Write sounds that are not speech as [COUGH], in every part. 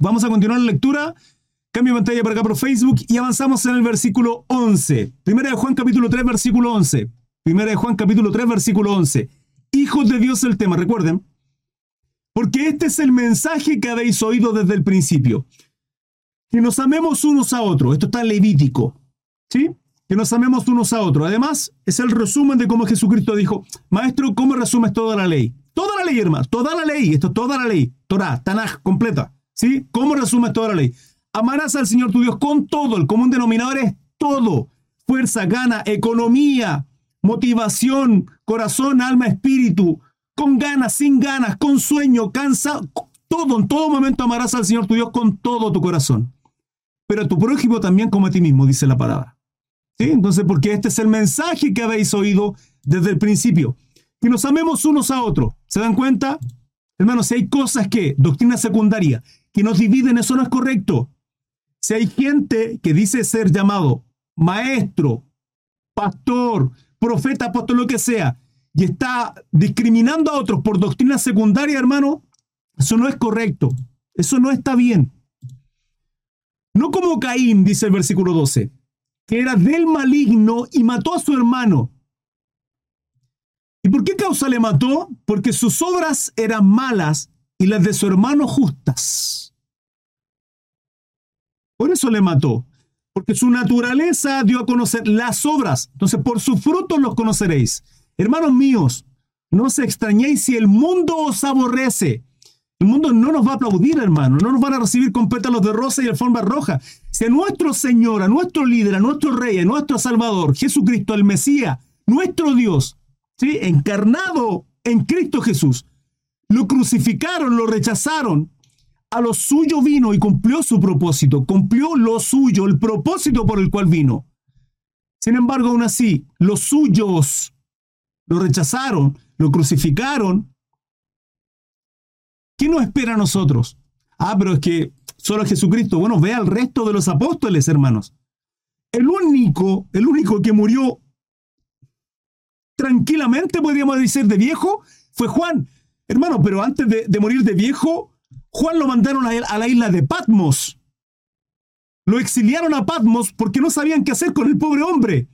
Vamos a continuar la lectura. Cambio de pantalla para acá por Facebook y avanzamos en el versículo 11. Primera de Juan capítulo 3, versículo 11. Primera de Juan capítulo 3, versículo 11. Hijos de Dios el tema, recuerden. Porque este es el mensaje que habéis oído desde el principio. Que nos amemos unos a otros. Esto está en Levítico. ¿Sí? Que nos amemos unos a otros. Además, es el resumen de cómo Jesucristo dijo, Maestro, ¿cómo resumes toda la ley? Toda la ley, hermano. Toda la ley. Esto es toda la ley. Torah, Tanaj, completa. ¿Sí? ¿Cómo resumes toda la ley? Amarás al Señor tu Dios con todo. El común denominador es todo. Fuerza, gana, economía, motivación, corazón, alma, espíritu. Con ganas, sin ganas, con sueño, cansa. Todo, en todo momento amarás al Señor tu Dios con todo tu corazón. Pero a tu prójimo también como a ti mismo, dice la palabra. ¿Sí? Entonces, porque este es el mensaje que habéis oído desde el principio. Que nos amemos unos a otros. ¿Se dan cuenta? Hermanos, si hay cosas que, doctrina secundaria, que nos dividen, eso no es correcto. Si hay gente que dice ser llamado maestro, pastor, profeta, apóstol, lo que sea, y está discriminando a otros por doctrina secundaria, hermano, eso no es correcto. Eso no está bien. No como Caín, dice el versículo 12, que era del maligno y mató a su hermano. ¿Y por qué causa le mató? Porque sus obras eran malas y las de su hermano justas. Por eso le mató, porque su naturaleza dio a conocer las obras. Entonces, por sus frutos los conoceréis. Hermanos míos, no os extrañéis si el mundo os aborrece. El mundo no nos va a aplaudir, hermano, no nos van a recibir con pétalos de rosa y alfombra roja. Si a nuestro Señor, a nuestro líder, a nuestro Rey, a nuestro Salvador, Jesucristo, el Mesías, nuestro Dios, ¿sí? encarnado en Cristo Jesús, lo crucificaron, lo rechazaron, a lo suyo vino y cumplió su propósito, cumplió lo suyo, el propósito por el cual vino. Sin embargo, aún así, los suyos lo rechazaron, lo crucificaron. ¿Qué nos espera a nosotros? Ah, pero es que solo Jesucristo. Bueno, ve al resto de los apóstoles, hermanos. El único, el único que murió tranquilamente, podríamos decir, de viejo, fue Juan. Hermano, pero antes de, de morir de viejo, Juan lo mandaron a, la isla de Patmos. Lo exiliaron a Patmos porque no sabían qué hacer con el pobre hombre.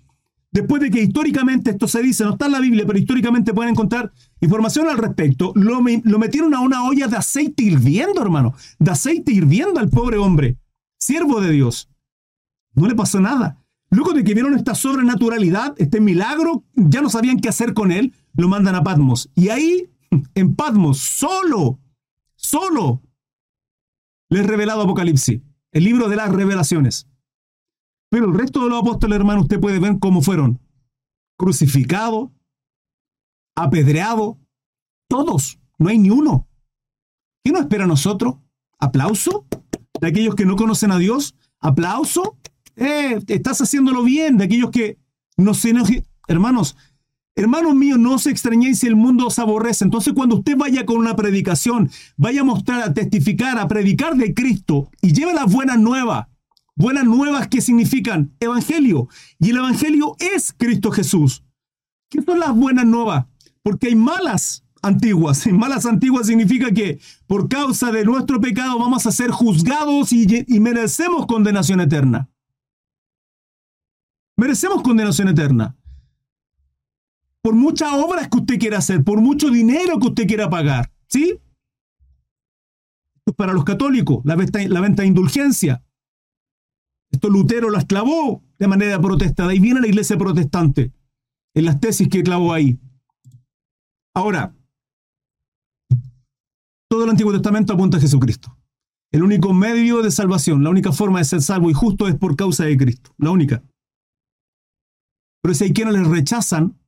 Después de que históricamente esto se dice, no está en la Biblia, pero históricamente pueden encontrar información al respecto, lo, lo metieron a una olla de aceite hirviendo, hermano. De aceite hirviendo al pobre hombre, siervo de Dios. No le pasó nada. Luego de que vieron esta sobrenaturalidad, este milagro, ya no sabían qué hacer con él, lo mandan a Patmos. Y ahí, en Patmos, solo, solo, les revelado Apocalipsis, el libro de las revelaciones. Pero el resto de los apóstoles, hermano, usted puede ver cómo fueron crucificados, apedreados, todos, no hay ni uno. ¿Qué nos espera a nosotros? ¿Aplauso? ¿De aquellos que no conocen a Dios? ¿Aplauso? Eh, estás haciéndolo bien. De aquellos que no se Hermanos, Hermanos míos, no os extrañéis si el mundo os aborrece. Entonces, cuando usted vaya con una predicación, vaya a mostrar, a testificar, a predicar de Cristo y lleve las buenas nuevas. Buenas nuevas que significan evangelio. Y el evangelio es Cristo Jesús. ¿Qué son las buenas nuevas? Porque hay malas antiguas. Y malas antiguas significa que por causa de nuestro pecado vamos a ser juzgados y, y merecemos condenación eterna. Merecemos condenación eterna por muchas obras que usted quiera hacer, por mucho dinero que usted quiera pagar. ¿Sí? Esto es para los católicos, la venta, la venta de indulgencia. Esto Lutero las clavó de manera protestada. Ahí viene la iglesia protestante, en las tesis que clavó ahí. Ahora, todo el Antiguo Testamento apunta a Jesucristo. El único medio de salvación, la única forma de ser salvo y justo es por causa de Cristo. La única. Pero si hay quienes les rechazan,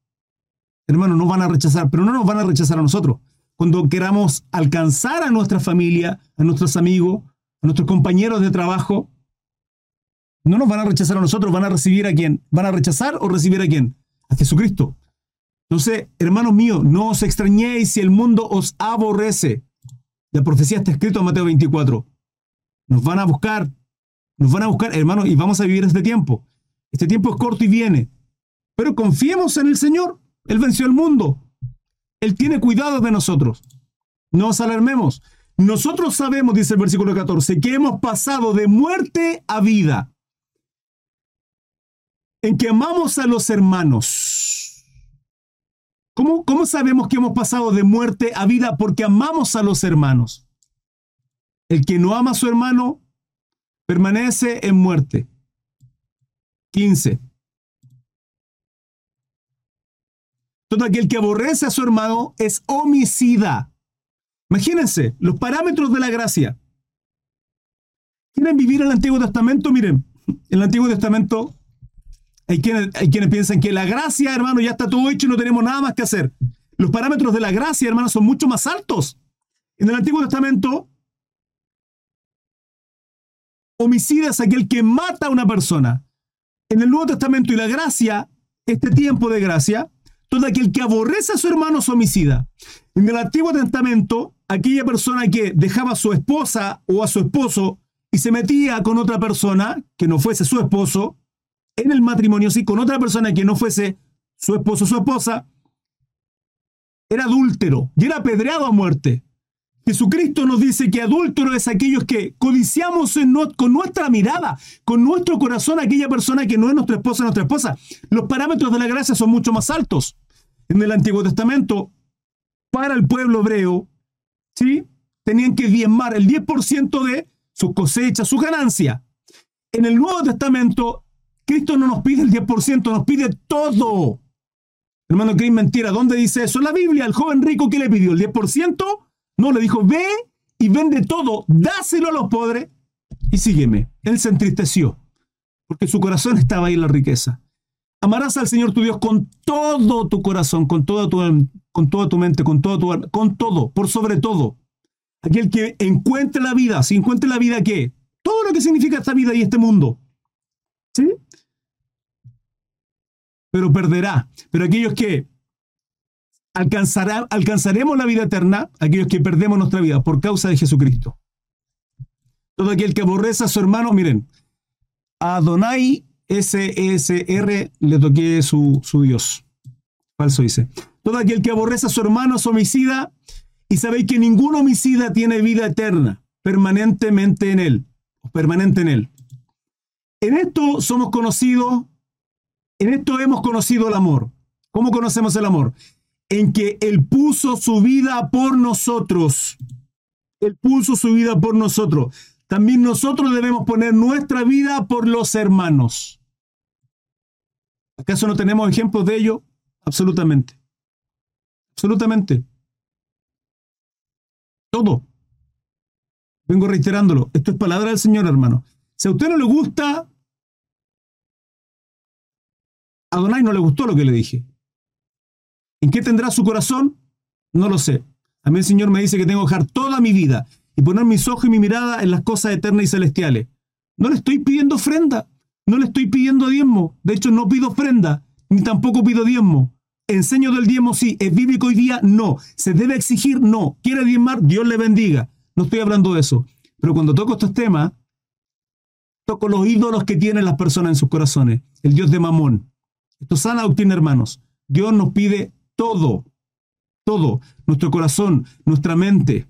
hermanos, nos van a rechazar, pero no nos van a rechazar a nosotros. Cuando queramos alcanzar a nuestra familia, a nuestros amigos, a nuestros compañeros de trabajo, no nos van a rechazar a nosotros, van a recibir a quién. ¿Van a rechazar o recibir a quién? A Jesucristo. Entonces, hermanos míos, no os extrañéis si el mundo os aborrece. La profecía está escrita en Mateo 24. Nos van a buscar, nos van a buscar, hermanos, y vamos a vivir este tiempo. Este tiempo es corto y viene. Pero confiemos en el Señor. Él venció el mundo. Él tiene cuidado de nosotros. No nos alarmemos. Nosotros sabemos, dice el versículo 14, que hemos pasado de muerte a vida, en que amamos a los hermanos. ¿Cómo, ¿Cómo sabemos que hemos pasado de muerte a vida? Porque amamos a los hermanos. El que no ama a su hermano permanece en muerte. 15. Todo aquel que aborrece a su hermano es homicida. Imagínense, los parámetros de la gracia. ¿Quieren vivir el Antiguo Testamento? Miren, en el Antiguo Testamento hay quienes, hay quienes piensan que la gracia, hermano, ya está todo hecho y no tenemos nada más que hacer. Los parámetros de la gracia, hermano, son mucho más altos. En el Antiguo Testamento, homicida es aquel que mata a una persona. En el Nuevo Testamento y la gracia, este tiempo de gracia, todo aquel que aborrece a su hermano es homicida. En el Antiguo Testamento, aquella persona que dejaba a su esposa o a su esposo y se metía con otra persona que no fuese su esposo, en el matrimonio, sí, con otra persona que no fuese su esposo o su esposa, era adúltero y era apedreado a muerte. Jesucristo nos dice que adúltero es aquellos que codiciamos con nuestra mirada, con nuestro corazón aquella persona que no es nuestra esposa, nuestra esposa. Los parámetros de la gracia son mucho más altos. En el Antiguo Testamento, para el pueblo hebreo, ¿sí? tenían que diezmar el 10% de su cosecha, su ganancia. En el Nuevo Testamento, Cristo no nos pide el 10%, nos pide todo. Hermano Cris, mentira. ¿Dónde dice eso? En la Biblia, el joven rico, ¿qué le pidió? ¿El 10%? No, le dijo, ve y vende todo, dáselo a los pobres y sígueme. Él se entristeció, porque su corazón estaba ahí en la riqueza. Amarás al Señor tu Dios con todo tu corazón, con toda tu, con toda tu mente, con todo tu con todo, por sobre todo. Aquel que encuentre la vida, si encuentre la vida, ¿qué? Todo lo que significa esta vida y este mundo. ¿Sí? Pero perderá. Pero aquellos que alcanzaremos la vida eterna aquellos que perdemos nuestra vida por causa de Jesucristo. Todo aquel que aborrece a su hermano, miren, a Adonai SSR le toqué su, su Dios. Falso dice. Todo aquel que aborrece a su hermano es homicida y sabéis que ningún homicida tiene vida eterna permanentemente en él, permanente en él. En esto somos conocidos, en esto hemos conocido el amor. ¿Cómo conocemos el amor? En que Él puso su vida por nosotros. Él puso su vida por nosotros. También nosotros debemos poner nuestra vida por los hermanos. ¿Acaso no tenemos ejemplos de ello? Absolutamente. Absolutamente. Todo. Vengo reiterándolo. Esto es palabra del Señor, hermano. Si a usted no le gusta, a Donay no le gustó lo que le dije. ¿En qué tendrá su corazón? No lo sé. A mí el Señor me dice que tengo que dejar toda mi vida y poner mis ojos y mi mirada en las cosas eternas y celestiales. No le estoy pidiendo ofrenda, no le estoy pidiendo diezmo. De hecho, no pido ofrenda, ni tampoco pido diezmo. ¿Enseño del diezmo? Sí. ¿Es bíblico hoy día? No. ¿Se debe exigir? No. ¿Quiere diezmar? Dios le bendiga. No estoy hablando de eso. Pero cuando toco estos temas, toco los ídolos que tienen las personas en sus corazones. El Dios de Mamón. Esto es sana doctrina, hermanos. Dios nos pide todo, todo, nuestro corazón, nuestra mente,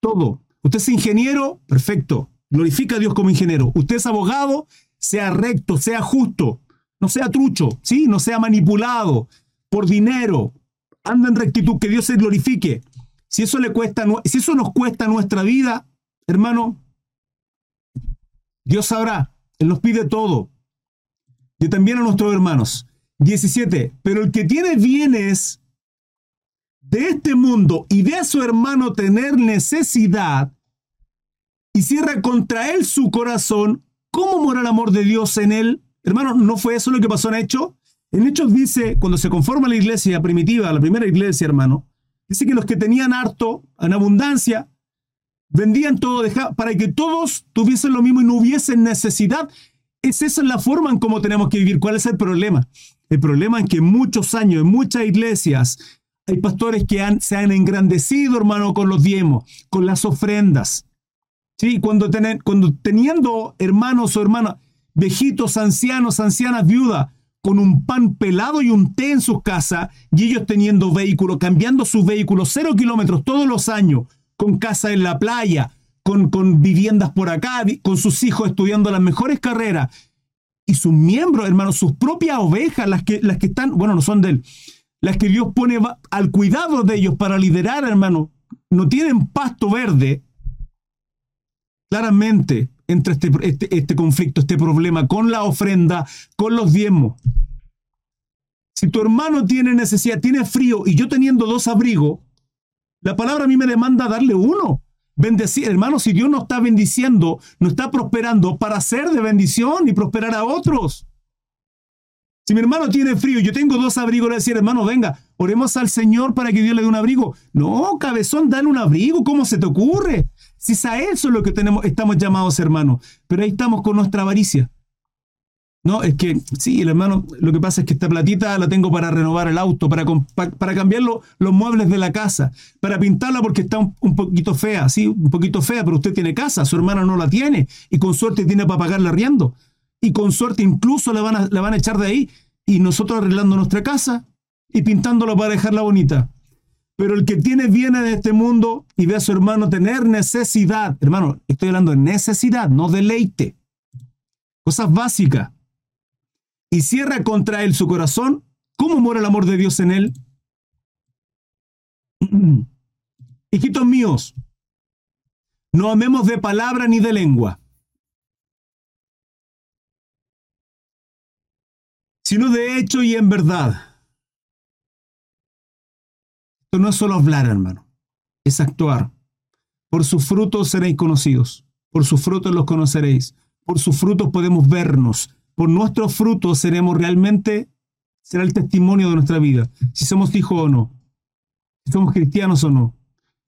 todo. Usted es ingeniero, perfecto, glorifica a Dios como ingeniero. Usted es abogado, sea recto, sea justo, no sea trucho, ¿sí? no sea manipulado por dinero, anda en rectitud, que Dios se glorifique. Si eso, le cuesta, si eso nos cuesta nuestra vida, hermano, Dios sabrá, Él nos pide todo. Y también a nuestros hermanos. 17. Pero el que tiene bienes de este mundo y ve a su hermano tener necesidad y cierra contra él su corazón, ¿cómo mora el amor de Dios en él? Hermano, ¿no fue eso lo que pasó en Hechos? En Hechos dice, cuando se conforma la iglesia primitiva, la primera iglesia, hermano, dice que los que tenían harto, en abundancia, vendían todo para que todos tuviesen lo mismo y no hubiesen necesidad. Es esa la forma en cómo tenemos que vivir. ¿Cuál es el problema? El problema es que muchos años, en muchas iglesias, hay pastores que se han engrandecido, hermano, con los diezmos, con las ofrendas. ¿Sí? Cuando, cuando teniendo hermanos o hermanas, viejitos, ancianos, ancianas, viudas, con un pan pelado y un té en sus casas, y ellos teniendo vehículos, cambiando sus vehículos cero kilómetros todos los años, con casa en la playa, con, con viviendas por acá, con sus hijos estudiando las mejores carreras. Y sus miembros, hermanos, sus propias ovejas, las que, las que están, bueno, no son de él, las que Dios pone al cuidado de ellos para liderar, hermano, no tienen pasto verde, claramente entre este, este, este, conflicto, este problema, con la ofrenda, con los diezmos. Si tu hermano tiene necesidad, tiene frío y yo teniendo dos abrigos, la palabra a mí me demanda darle uno. Bendecir, hermano, si Dios no está bendiciendo, no está prosperando para ser de bendición y prosperar a otros. Si mi hermano tiene frío yo tengo dos abrigos, le decir, hermano, venga, oremos al Señor para que Dios le dé un abrigo. No, cabezón, dale un abrigo, ¿cómo se te ocurre? Si es a eso es lo que tenemos, estamos llamados, hermano. Pero ahí estamos con nuestra avaricia. No, es que sí, el hermano, lo que pasa es que esta platita la tengo para renovar el auto, para, para, cambiar los muebles de la casa, para pintarla porque está un, poquito fea, sí, un poquito fea, pero usted tiene casa, su hermana no la tiene y con suerte tiene para pagarle arriendo. Y con suerte incluso la van, a, la van a echar de ahí y nosotros arreglando nuestra casa y pintándola para dejarla bonita. Pero el que tiene viene de este mundo y ve a su hermano tener necesidad, hermano, estoy hablando de necesidad, no deleite, cosas básicas, y cierra contra él su corazón, ¿cómo muere el amor de Dios en él? [CLEARS THROAT] Hijitos míos, no amemos de palabra ni de lengua, sino de hecho y en verdad. Esto no es solo hablar, hermano, es actuar. Por sus frutos seréis conocidos, por sus frutos los conoceréis, por sus frutos podemos vernos, por nuestros frutos seremos realmente, será el testimonio de nuestra vida, si somos hijos o no, si somos cristianos o no.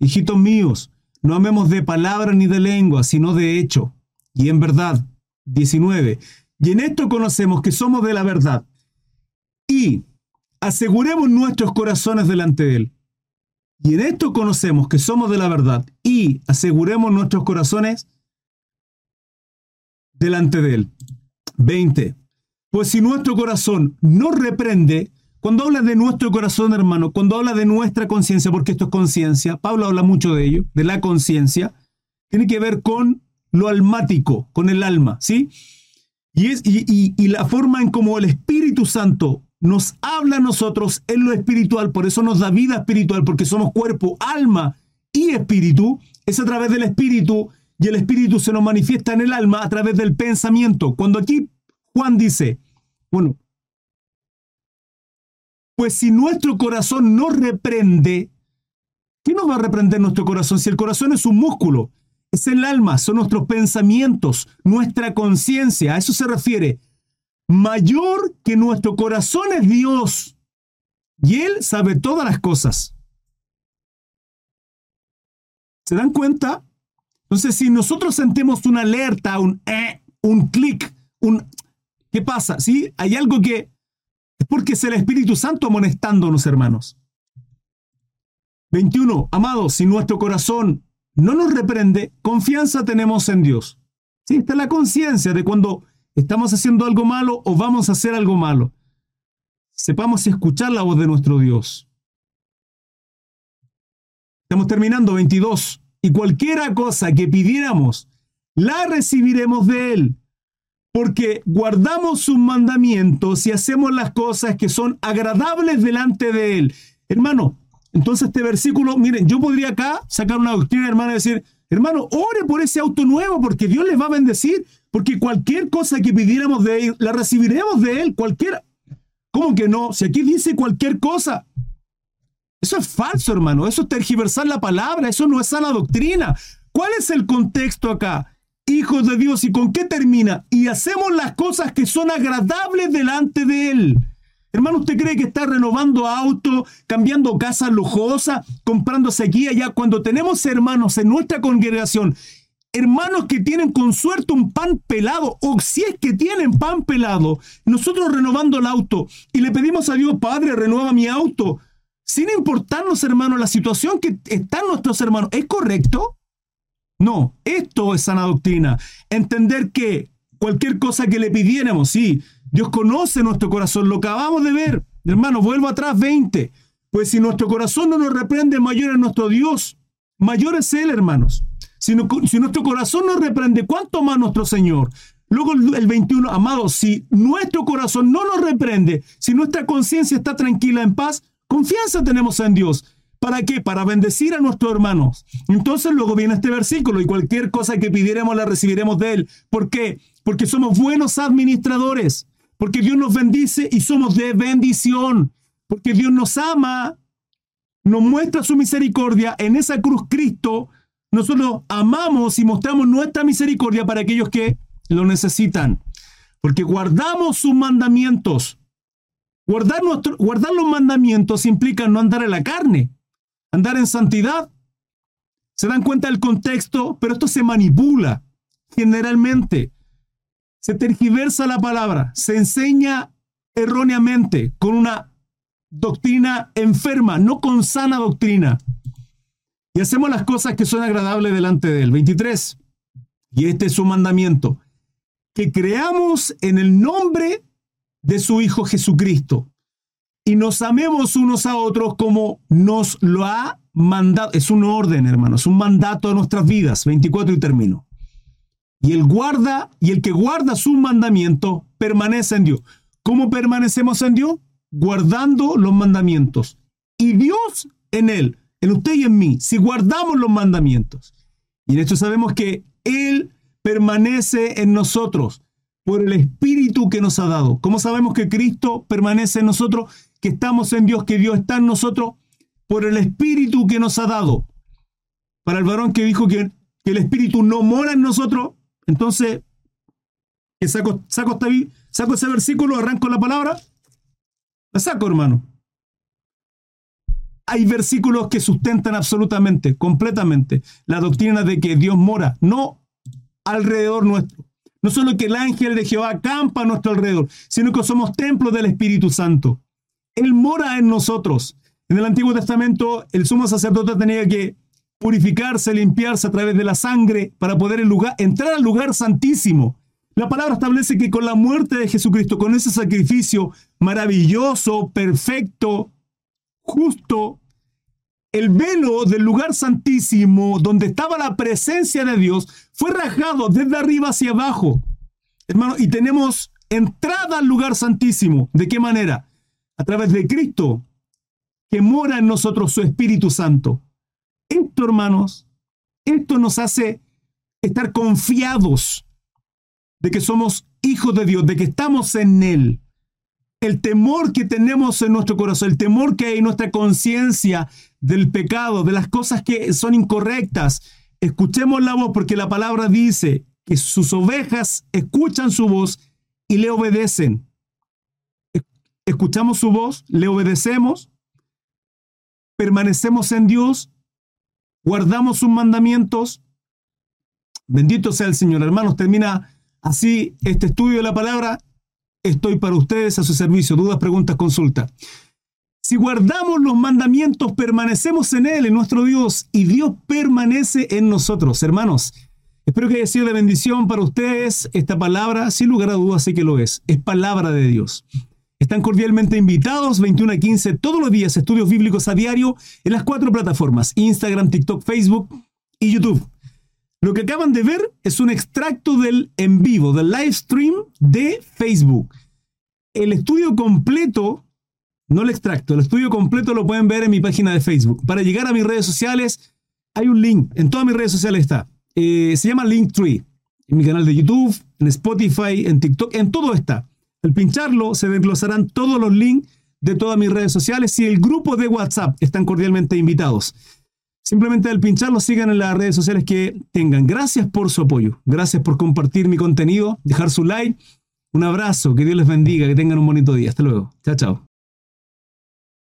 Hijitos míos, no amemos de palabra ni de lengua, sino de hecho y en verdad. 19. Y en esto conocemos que somos de la verdad y aseguremos nuestros corazones delante de Él. Y en esto conocemos que somos de la verdad y aseguremos nuestros corazones delante de Él. 20. Pues si nuestro corazón no reprende, cuando habla de nuestro corazón, hermano, cuando habla de nuestra conciencia, porque esto es conciencia, Pablo habla mucho de ello, de la conciencia, tiene que ver con lo almático, con el alma, ¿sí? Y, es, y, y la forma en cómo el Espíritu Santo nos habla a nosotros en lo espiritual, por eso nos da vida espiritual, porque somos cuerpo, alma y espíritu, es a través del espíritu y el espíritu se nos manifiesta en el alma a través del pensamiento. Cuando aquí Juan dice, bueno, pues si nuestro corazón no reprende, ¿qué nos va a reprender nuestro corazón? Si el corazón es un músculo, es el alma, son nuestros pensamientos, nuestra conciencia, a eso se refiere mayor que nuestro corazón es Dios. Y Él sabe todas las cosas. ¿Se dan cuenta? Entonces, si nosotros sentimos una alerta, un eh, un clic, un... ¿Qué pasa? ¿Sí? Hay algo que... Es porque es el Espíritu Santo amonestándonos, hermanos. 21. Amados, si nuestro corazón no nos reprende, confianza tenemos en Dios. Sí, está la conciencia de cuando ¿Estamos haciendo algo malo o vamos a hacer algo malo? Sepamos escuchar la voz de nuestro Dios. Estamos terminando 22. Y cualquiera cosa que pidiéramos, la recibiremos de Él. Porque guardamos sus mandamientos y hacemos las cosas que son agradables delante de Él. Hermano, entonces este versículo, miren, yo podría acá sacar una doctrina, hermano, y decir, hermano, ore por ese auto nuevo porque Dios les va a bendecir. Porque cualquier cosa que pidiéramos de Él, la recibiremos de Él, cualquiera. ¿Cómo que no? Si aquí dice cualquier cosa. Eso es falso, hermano. Eso es tergiversar la palabra. Eso no es sana doctrina. ¿Cuál es el contexto acá? Hijos de Dios. ¿Y con qué termina? Y hacemos las cosas que son agradables delante de Él. Hermano, ¿usted cree que está renovando auto, cambiando casas lujosas, comprándose aquí y allá? Cuando tenemos hermanos en nuestra congregación hermanos que tienen con suerte un pan pelado, o si es que tienen pan pelado, nosotros renovando el auto y le pedimos a Dios, Padre, renueva mi auto, sin importarnos, hermanos, la situación que están nuestros hermanos, ¿es correcto? No, esto es sana doctrina. Entender que cualquier cosa que le pidiéramos, sí, Dios conoce nuestro corazón, lo acabamos de ver. Hermano, vuelvo atrás 20. Pues si nuestro corazón no nos reprende, mayor es nuestro Dios mayor es Él, hermanos. Si, si nuestro corazón nos reprende, ¿cuánto más nuestro Señor? Luego el 21, amados, si nuestro corazón no nos reprende, si nuestra conciencia está tranquila, en paz, confianza tenemos en Dios. ¿Para qué? Para bendecir a nuestros hermanos. Entonces luego viene este versículo y cualquier cosa que pidiéramos la recibiremos de Él. ¿Por qué? Porque somos buenos administradores. Porque Dios nos bendice y somos de bendición. Porque Dios nos ama, nos muestra su misericordia. En esa cruz Cristo, nosotros amamos y mostramos nuestra misericordia para aquellos que lo necesitan. Porque guardamos sus mandamientos. Guardar, guardar los mandamientos implica no andar en la carne, andar en santidad. Se dan cuenta del contexto, pero esto se manipula generalmente. Se tergiversa la palabra, se enseña erróneamente con una doctrina enferma, no con sana doctrina. Y hacemos las cosas que son agradables delante de él. 23. Y este es su mandamiento, que creamos en el nombre de su Hijo Jesucristo y nos amemos unos a otros como nos lo ha mandado. Es un orden, hermanos, un mandato de nuestras vidas. 24 y termino. Y el guarda y el que guarda su mandamiento permanece en Dios. ¿Cómo permanecemos en Dios? Guardando los mandamientos. Y Dios en él, en usted y en mí, si guardamos los mandamientos. Y de hecho sabemos que Él permanece en nosotros por el Espíritu que nos ha dado. ¿Cómo sabemos que Cristo permanece en nosotros? Que estamos en Dios, que Dios está en nosotros por el Espíritu que nos ha dado. Para el varón que dijo que, el Espíritu no mora en nosotros, entonces, ¿qué saco, saco, saco ese versículo, arranco la palabra, la saco, hermano. Hay versículos que sustentan absolutamente, completamente, la doctrina de que Dios mora, no alrededor nuestro. No solo que el ángel de Jehová acampa a nuestro alrededor, sino que somos templos del Espíritu Santo. Él mora en nosotros. En el Antiguo Testamento, el sumo sacerdote tenía que purificarse, limpiarse a través de la sangre para poder entrar al lugar santísimo. La palabra establece que con la muerte de Jesucristo, con ese sacrificio maravilloso, perfecto, justo, el velo del lugar santísimo, donde estaba la presencia de Dios, fue rajado desde arriba hacia abajo. Hermano, y tenemos entrada al lugar santísimo. ¿De qué manera? A través de Cristo, que mora en nosotros su Espíritu Santo. Esto, hermanos, esto nos hace estar confiados de que somos hijos de Dios, de que estamos en Él. El temor que tenemos en nuestro corazón, el temor que hay en nuestra conciencia del pecado, de las cosas que son incorrectas. Escuchemos la voz porque la palabra dice que sus ovejas escuchan su voz y le obedecen. Escuchamos su voz, le obedecemos, permanecemos en Dios, guardamos sus mandamientos. Bendito sea el Señor. Hermanos, termina así este estudio de la palabra. Estoy para ustedes a su servicio. Dudas, preguntas, consulta. Si guardamos los mandamientos, permanecemos en Él, en nuestro Dios, y Dios permanece en nosotros. Hermanos, espero que haya sido de bendición para ustedes esta palabra. Sin lugar a dudas, sé que lo es. Es palabra de Dios. Están cordialmente invitados 21 a 15 todos los días, estudios bíblicos a diario en las cuatro plataformas, Instagram, TikTok, Facebook y YouTube. Lo que acaban de ver es un extracto del en vivo, del live stream de Facebook. El estudio completo no el extracto, el estudio completo lo pueden ver en mi página de Facebook. Para llegar a mis redes sociales, hay un link, en todas mis redes sociales está. Eh, se llama Linktree. En mi canal de YouTube, en Spotify, en TikTok, en todo está. Al pincharlo, se desglosarán todos los links de todas mis redes sociales y el grupo de WhatsApp están cordialmente invitados. Simplemente al pincharlo, sigan en las redes sociales que tengan. Gracias por su apoyo. Gracias por compartir mi contenido, dejar su like. Un abrazo, que Dios les bendiga, que tengan un bonito día. Hasta luego. Chao, chao.